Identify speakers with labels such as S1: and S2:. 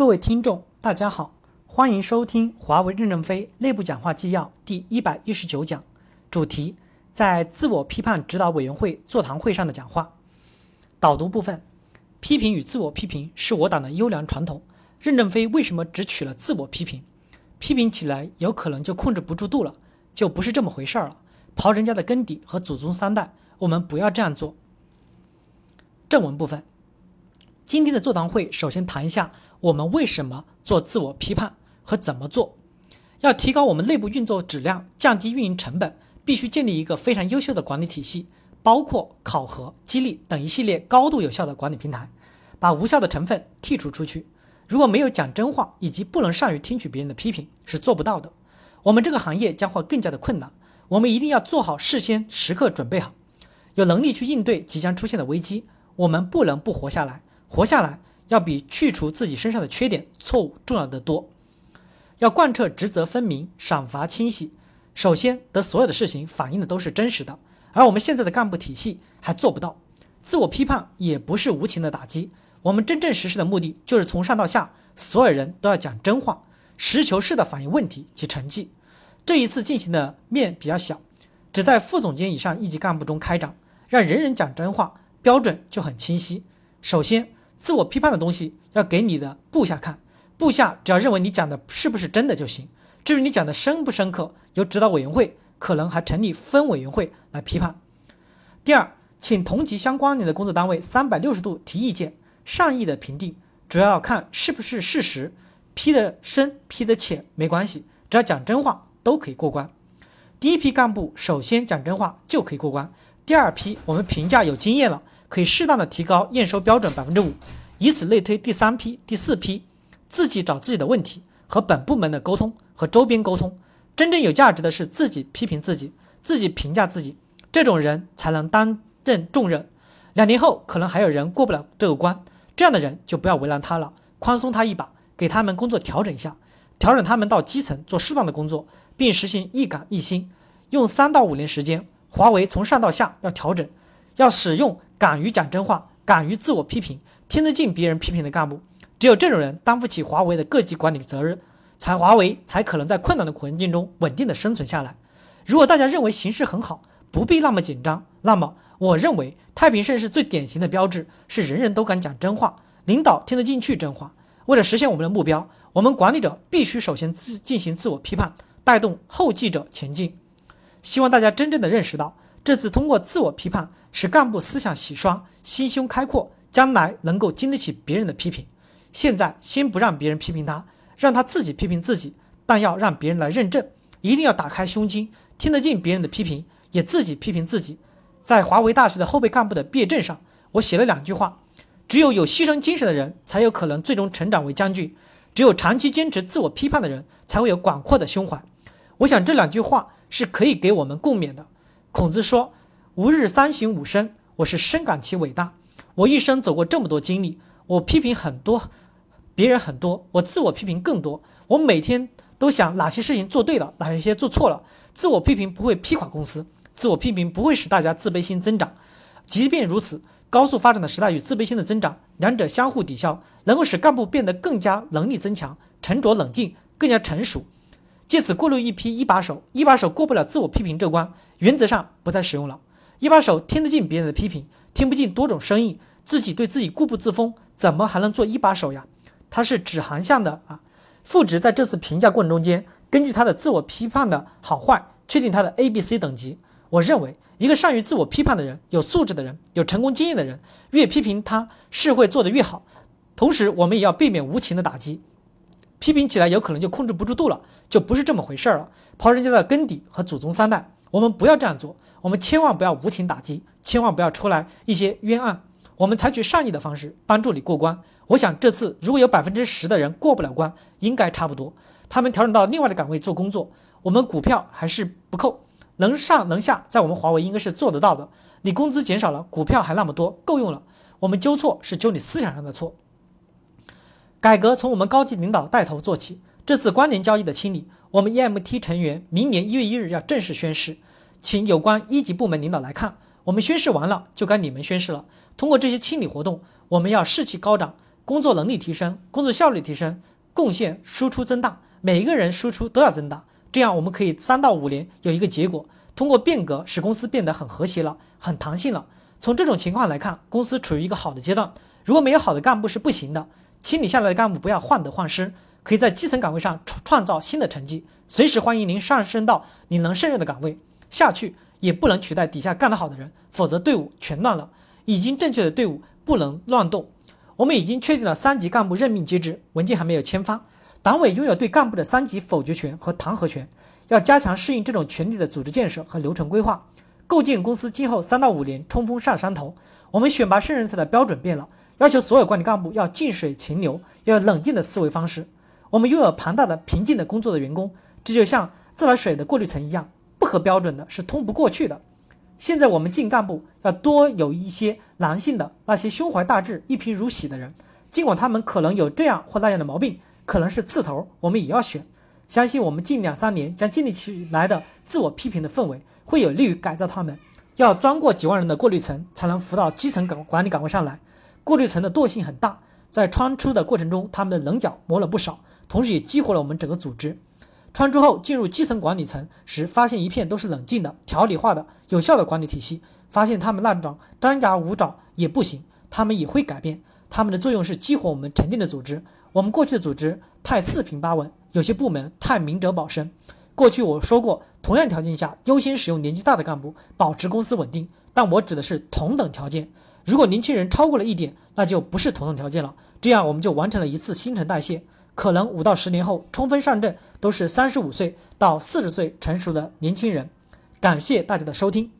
S1: 各位听众，大家好，欢迎收听华为任正非内部讲话纪要第一百一十九讲，主题在自我批判指导委员会座谈会上的讲话。导读部分：批评与自我批评是我党的优良传统。任正非为什么只取了自我批评？批评起来有可能就控制不住度了，就不是这么回事儿了。刨人家的根底和祖宗三代，我们不要这样做。正文部分。今天的座谈会，首先谈一下我们为什么做自我批判和怎么做。要提高我们内部运作质量，降低运营成本，必须建立一个非常优秀的管理体系，包括考核、激励等一系列高度有效的管理平台，把无效的成分剔除出去。如果没有讲真话，以及不能善于听取别人的批评，是做不到的。我们这个行业将会更加的困难。我们一定要做好事先时刻准备好，有能力去应对即将出现的危机。我们不能不活下来。活下来要比去除自己身上的缺点、错误重要的多。要贯彻职责分明、赏罚清晰。首先，得所有的事情反映的都是真实的，而我们现在的干部体系还做不到。自我批判也不是无情的打击。我们真正实施的目的就是从上到下，所有人都要讲真话，实事求是的反映问题及成绩。这一次进行的面比较小，只在副总监以上一级干部中开展，让人人讲真话，标准就很清晰。首先。自我批判的东西要给你的部下看，部下只要认为你讲的是不是真的就行。至于你讲的深不深刻，由指导委员会可能还成立分委员会来批判。第二，请同级相关联的工作单位三百六十度提意见，善意的评定，主要看是不是事实，批的深批的浅没关系，只要讲真话都可以过关。第一批干部首先讲真话就可以过关，第二批我们评价有经验了。可以适当的提高验收标准百分之五，以此类推。第三批、第四批，自己找自己的问题，和本部门的沟通，和周边沟通。真正有价值的是自己批评自己，自己评价自己，这种人才能担任重任。两年后可能还有人过不了这个关，这样的人就不要为难他了，宽松他一把，给他们工作调整一下，调整他们到基层做适当的工作，并实行一岗一薪，用三到五年时间，华为从上到下要调整，要使用。敢于讲真话，敢于自我批评，听得进别人批评的干部，只有这种人担负起华为的各级管理责任，才华为才可能在困难的环境中稳定的生存下来。如果大家认为形势很好，不必那么紧张，那么我认为太平盛世最典型的标志是人人都敢讲真话，领导听得进去真话。为了实现我们的目标，我们管理者必须首先自进行自我批判，带动后继者前进。希望大家真正的认识到，这次通过自我批判。使干部思想洗刷，心胸开阔，将来能够经得起别人的批评。现在先不让别人批评他，让他自己批评自己，但要让别人来认证。一定要打开胸襟，听得进别人的批评，也自己批评自己。在华为大学的后备干部的毕业证上，我写了两句话：只有有牺牲精神的人，才有可能最终成长为将军；只有长期坚持自我批判的人，才会有广阔的胸怀。我想这两句话是可以给我们共勉的。孔子说。吾日三省吾身，我是深感其伟大。我一生走过这么多经历，我批评很多，别人很多，我自我批评更多。我每天都想哪些事情做对了，哪些做错了。自我批评不会批垮公司，自我批评不会使大家自卑心增长。即便如此，高速发展的时代与自卑心的增长，两者相互抵消，能够使干部变得更加能力增强，沉着冷静，更加成熟，借此过滤一批一把手。一把手过不了自我批评这关，原则上不再使用了。一把手听得进别人的批评，听不进多种声音，自己对自己固步自封，怎么还能做一把手呀？他是指航向的啊。副职在这次评价过程中间，根据他的自我批判的好坏，确定他的 A、B、C 等级。我认为，一个善于自我批判的人，有素质的人，有成功经验的人，越批评他是会做得越好。同时，我们也要避免无情的打击，批评起来有可能就控制不住度了，就不是这么回事儿了，刨人家的根底和祖宗三代。我们不要这样做，我们千万不要无情打击，千万不要出来一些冤案。我们采取善意的方式帮助你过关。我想这次如果有百分之十的人过不了关，应该差不多，他们调整到另外的岗位做工作，我们股票还是不扣，能上能下，在我们华为应该是做得到的。你工资减少了，股票还那么多，够用了。我们纠错是纠你思想上的错。改革从我们高级领导带头做起。这次关联交易的清理。我们 EMT 成员明年一月一日要正式宣誓，请有关一级部门领导来看。我们宣誓完了，就该你们宣誓了。通过这些清理活动，我们要士气高涨，工作能力提升，工作效率提升，贡献输出增大，每一个人输出都要增大，这样我们可以三到五年有一个结果。通过变革使公司变得很和谐了，很弹性了。从这种情况来看，公司处于一个好的阶段。如果没有好的干部是不行的，清理下来的干部不要患得患失，可以在基层岗位上创创造新的成绩。随时欢迎您上升到你能胜任的岗位，下去也不能取代底下干得好的人，否则队伍全乱了。已经正确的队伍不能乱动。我们已经确定了三级干部任命机制，文件还没有签发。党委拥有对干部的三级否决权和弹劾权。要加强适应这种权力的组织建设和流程规划，构建公司今后三到五年冲锋上山头。我们选拔胜人才的标准变了，要求所有管理干部要静水清流，要有冷静的思维方式。我们拥有庞大的平静的工作的员工，这就像自来水的过滤层一样，不合标准的是通不过去的。现在我们进干部要多有一些男性的那些胸怀大志、一贫如洗的人，尽管他们可能有这样或那样的毛病，可能是刺头，我们也要选。相信我们近两三年将建立起来的自我批评的氛围，会有利于改造他们。要钻过几万人的过滤层，才能扶到基层岗管理岗位上来。过滤层的惰性很大，在穿出的过程中，他们的棱角磨了不少，同时也激活了我们整个组织。穿出后进入基层管理层时，发现一片都是冷静的、条理化的、有效的管理体系。发现他们那种张牙舞爪也不行，他们也会改变。他们的作用是激活我们沉淀的组织。我们过去的组织太四平八稳，有些部门太明哲保身。过去我说过，同样条件下优先使用年纪大的干部，保持公司稳定。但我指的是同等条件。如果年轻人超过了一点，那就不是同等条件了。这样我们就完成了一次新陈代谢。可能五到十年后充分上阵都是三十五岁到四十岁成熟的年轻人。感谢大家的收听。